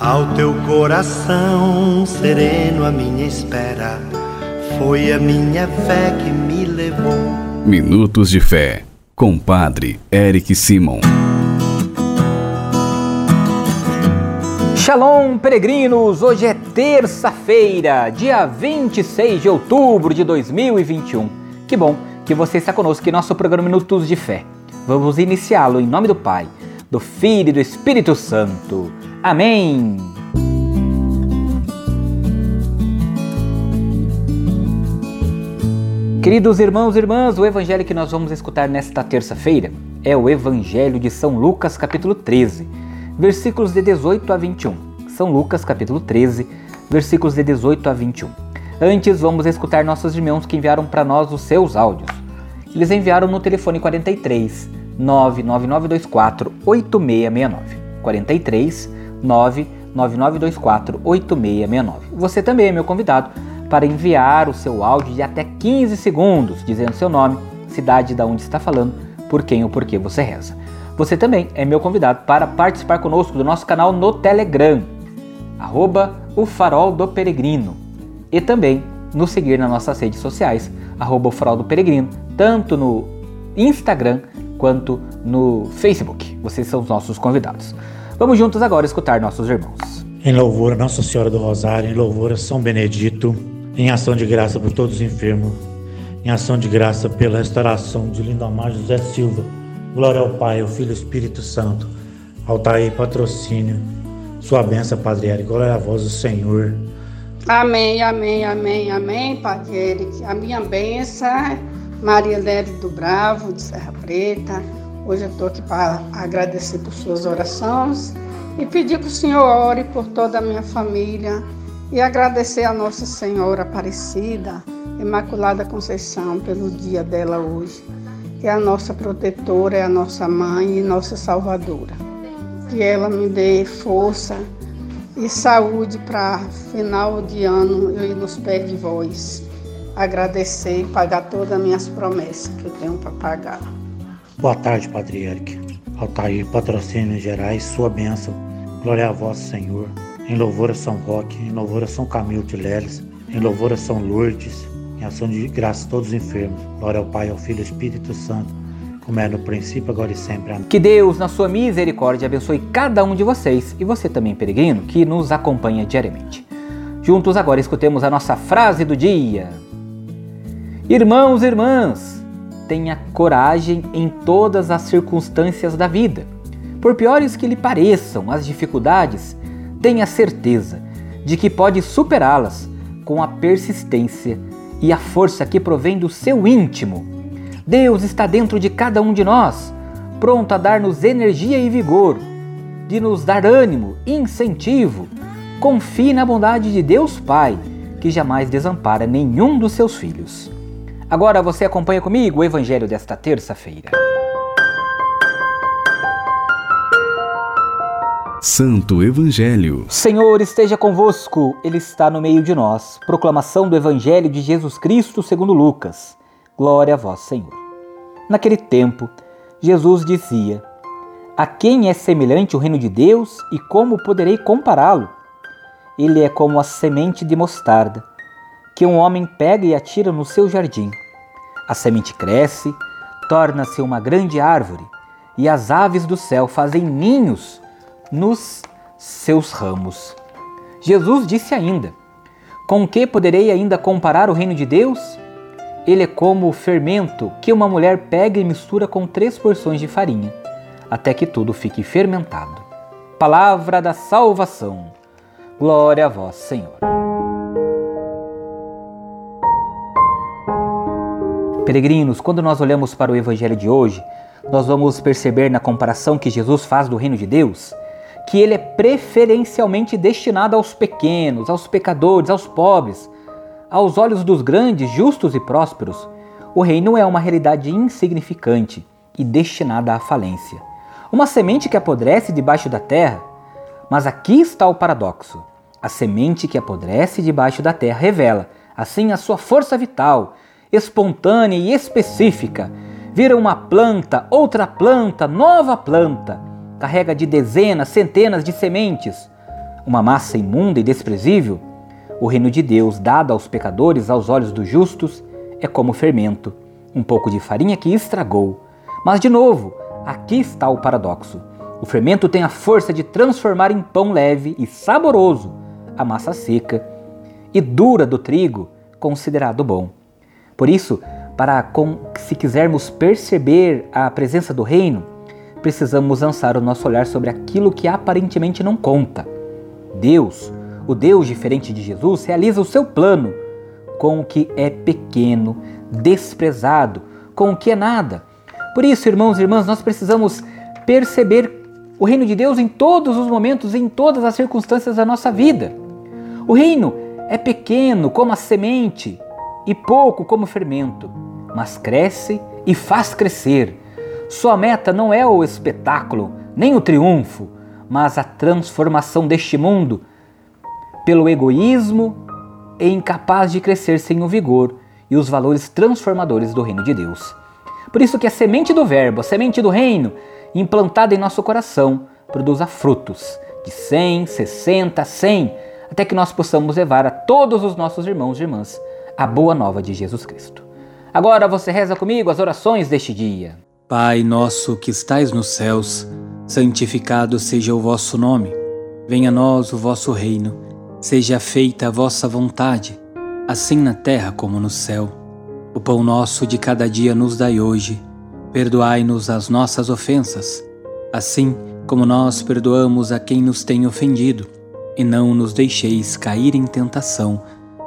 Ao teu coração sereno, a minha espera foi a minha fé que me levou. Minutos de Fé, com Padre Eric Simon. Shalom, peregrinos! Hoje é terça-feira, dia 26 de outubro de 2021. Que bom que você está conosco em nosso programa Minutos de Fé. Vamos iniciá-lo em nome do Pai, do Filho e do Espírito Santo. Amém. Queridos irmãos e irmãs, o evangelho que nós vamos escutar nesta terça-feira é o Evangelho de São Lucas, capítulo 13, versículos de 18 a 21. São Lucas, capítulo 13, versículos de 18 a 21. Antes, vamos escutar nossos irmãos que enviaram para nós os seus áudios. Eles enviaram no telefone 43 99924 8669. 43 999248669. Você também é meu convidado para enviar o seu áudio de até 15 segundos, dizendo seu nome, cidade da onde está falando, por quem ou por que você reza. Você também é meu convidado para participar conosco do nosso canal no Telegram, arroba o Farol do Peregrino, e também nos seguir nas nossas redes sociais, arroba o Farol do Peregrino, tanto no Instagram quanto no Facebook. Vocês são os nossos convidados. Vamos juntos agora escutar nossos irmãos. Em louvor a Nossa Senhora do Rosário, em louvor a São Benedito, em ação de graça por todos os enfermos, em ação de graça pela restauração de Lindomar José Silva. Glória ao Pai, ao Filho e ao Espírito Santo. Altair patrocínio. Sua benção, Padre Eric. Glória a vós, o Senhor. Amém, amém, amém, amém, Padre Eric. A minha benção Maria Léria do Bravo, de Serra Preta. Hoje eu estou aqui para agradecer por suas orações e pedir que o Senhor ore por toda a minha família e agradecer a Nossa Senhora Aparecida, Imaculada Conceição, pelo dia dela hoje, que é a nossa protetora, é a nossa mãe e nossa salvadora. Que ela me dê força e saúde para final de ano eu ir nos pés de voz, agradecer e pagar todas as minhas promessas que eu tenho para pagar. Boa tarde, Padre Eric. Altair, patrocínio gerais, sua bênção. Glória a vós, Senhor. Em louvor a São Roque, em louvor a São Camilo de Leles, em louvor a São Lourdes, em ação de graça a todos os enfermos. Glória ao Pai, ao Filho e ao Espírito Santo, como é no princípio, agora e sempre. Amém. Que Deus, na sua misericórdia, abençoe cada um de vocês e você também, peregrino, que nos acompanha diariamente. Juntos agora escutemos a nossa frase do dia. Irmãos e irmãs, tenha coragem em todas as circunstâncias da vida. Por piores que lhe pareçam as dificuldades, tenha certeza de que pode superá-las com a persistência e a força que provém do seu íntimo. Deus está dentro de cada um de nós, pronto a dar-nos energia e vigor, de nos dar ânimo incentivo. Confie na bondade de Deus Pai, que jamais desampara nenhum dos seus filhos. Agora você acompanha comigo o Evangelho desta terça-feira. Santo Evangelho. Senhor esteja convosco, Ele está no meio de nós. Proclamação do Evangelho de Jesus Cristo segundo Lucas. Glória a vós, Senhor. Naquele tempo, Jesus dizia: A quem é semelhante o reino de Deus e como poderei compará-lo? Ele é como a semente de mostarda que um homem pega e atira no seu jardim. A semente cresce, torna-se uma grande árvore, e as aves do céu fazem ninhos nos seus ramos. Jesus disse ainda: Com que poderei ainda comparar o reino de Deus? Ele é como o fermento que uma mulher pega e mistura com três porções de farinha, até que tudo fique fermentado. Palavra da salvação. Glória a vós, Senhor. Peregrinos, quando nós olhamos para o Evangelho de hoje, nós vamos perceber na comparação que Jesus faz do reino de Deus que ele é preferencialmente destinado aos pequenos, aos pecadores, aos pobres. Aos olhos dos grandes, justos e prósperos, o reino é uma realidade insignificante e destinada à falência. Uma semente que apodrece debaixo da terra. Mas aqui está o paradoxo. A semente que apodrece debaixo da terra revela, assim, a sua força vital, espontânea e específica. Vira uma planta, outra planta, nova planta. Carrega de dezenas, centenas de sementes. uma massa imunda e desprezível, o reino de Deus, dado aos pecadores, aos olhos dos justos, é como fermento, um pouco de farinha que estragou. Mas, de novo, aqui está o paradoxo. O fermento tem a força de transformar em pão leve e saboroso a massa seca e dura do trigo, considerado bom. Por isso, para com, se quisermos perceber a presença do reino, precisamos lançar o nosso olhar sobre aquilo que aparentemente não conta. Deus, o Deus diferente de Jesus, realiza o seu plano com o que é pequeno, desprezado, com o que é nada. Por isso, irmãos e irmãs, nós precisamos perceber o reino de Deus em todos os momentos, em todas as circunstâncias da nossa vida. O reino é pequeno como a semente e pouco como fermento, mas cresce e faz crescer. Sua meta não é o espetáculo, nem o triunfo, mas a transformação deste mundo pelo egoísmo e incapaz de crescer sem o vigor e os valores transformadores do reino de Deus. Por isso que a semente do verbo, a semente do reino, implantada em nosso coração, produza frutos de 100, 60, 100, até que nós possamos levar a todos os nossos irmãos e irmãs a boa nova de Jesus Cristo. Agora você reza comigo as orações deste dia. Pai nosso que estais nos céus, santificado seja o vosso nome. Venha a nós o vosso reino. Seja feita a vossa vontade, assim na terra como no céu. O pão nosso de cada dia nos dai hoje. Perdoai-nos as nossas ofensas, assim como nós perdoamos a quem nos tem ofendido. E não nos deixeis cair em tentação,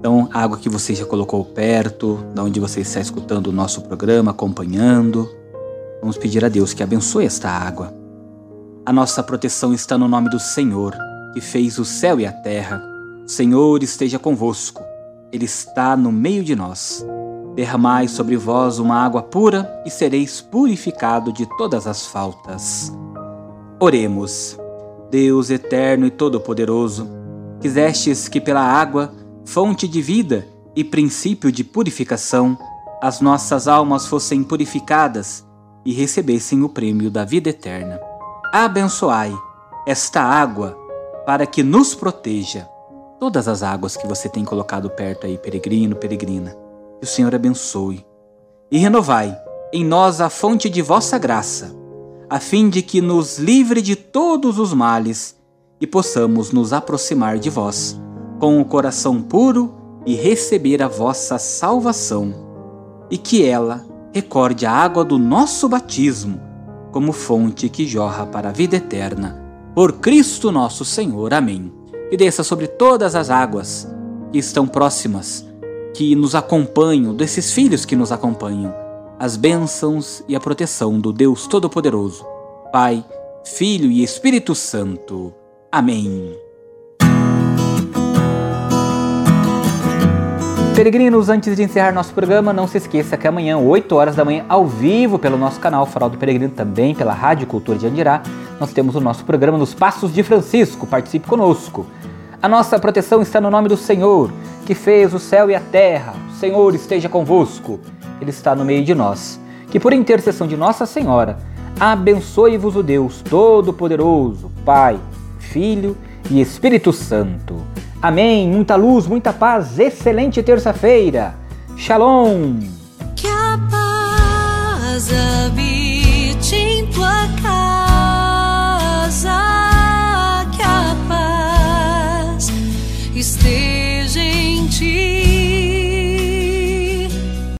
Então, a água que você já colocou perto, da onde você está escutando o nosso programa, acompanhando, Vamos pedir a Deus que abençoe esta água. A nossa proteção está no nome do Senhor, que fez o céu e a terra. O Senhor esteja convosco. Ele está no meio de nós. Derramai sobre vós uma água pura e sereis purificado de todas as faltas. Oremos. Deus eterno e todo-poderoso, quisestes que pela água, fonte de vida e princípio de purificação, as nossas almas fossem purificadas e recebessem o prêmio da vida eterna. Abençoai esta água para que nos proteja. Todas as águas que você tem colocado perto aí, peregrino, peregrina, que o Senhor abençoe. E renovai em nós a fonte de vossa graça, a fim de que nos livre de todos os males e possamos nos aproximar de vós com o coração puro e receber a vossa salvação, e que ela recorde a água do nosso batismo como fonte que jorra para a vida eterna. Por Cristo nosso Senhor. Amém. E desça sobre todas as águas que estão próximas, que nos acompanham, desses filhos que nos acompanham, as bênçãos e a proteção do Deus Todo-Poderoso, Pai, Filho e Espírito Santo. Amém. Peregrinos, antes de encerrar nosso programa, não se esqueça que amanhã, 8 horas da manhã, ao vivo pelo nosso canal Farol do Peregrino, também pela Rádio Cultura de Andirá, nós temos o nosso programa Nos Passos de Francisco. Participe conosco. A nossa proteção está no nome do Senhor, que fez o céu e a terra. O Senhor esteja convosco. Ele está no meio de nós. Que por intercessão de Nossa Senhora, abençoe-vos o Deus Todo-Poderoso, Pai, Filho e Espírito Santo. Amém. Muita luz, muita paz. Excelente terça-feira. Shalom. Que a paz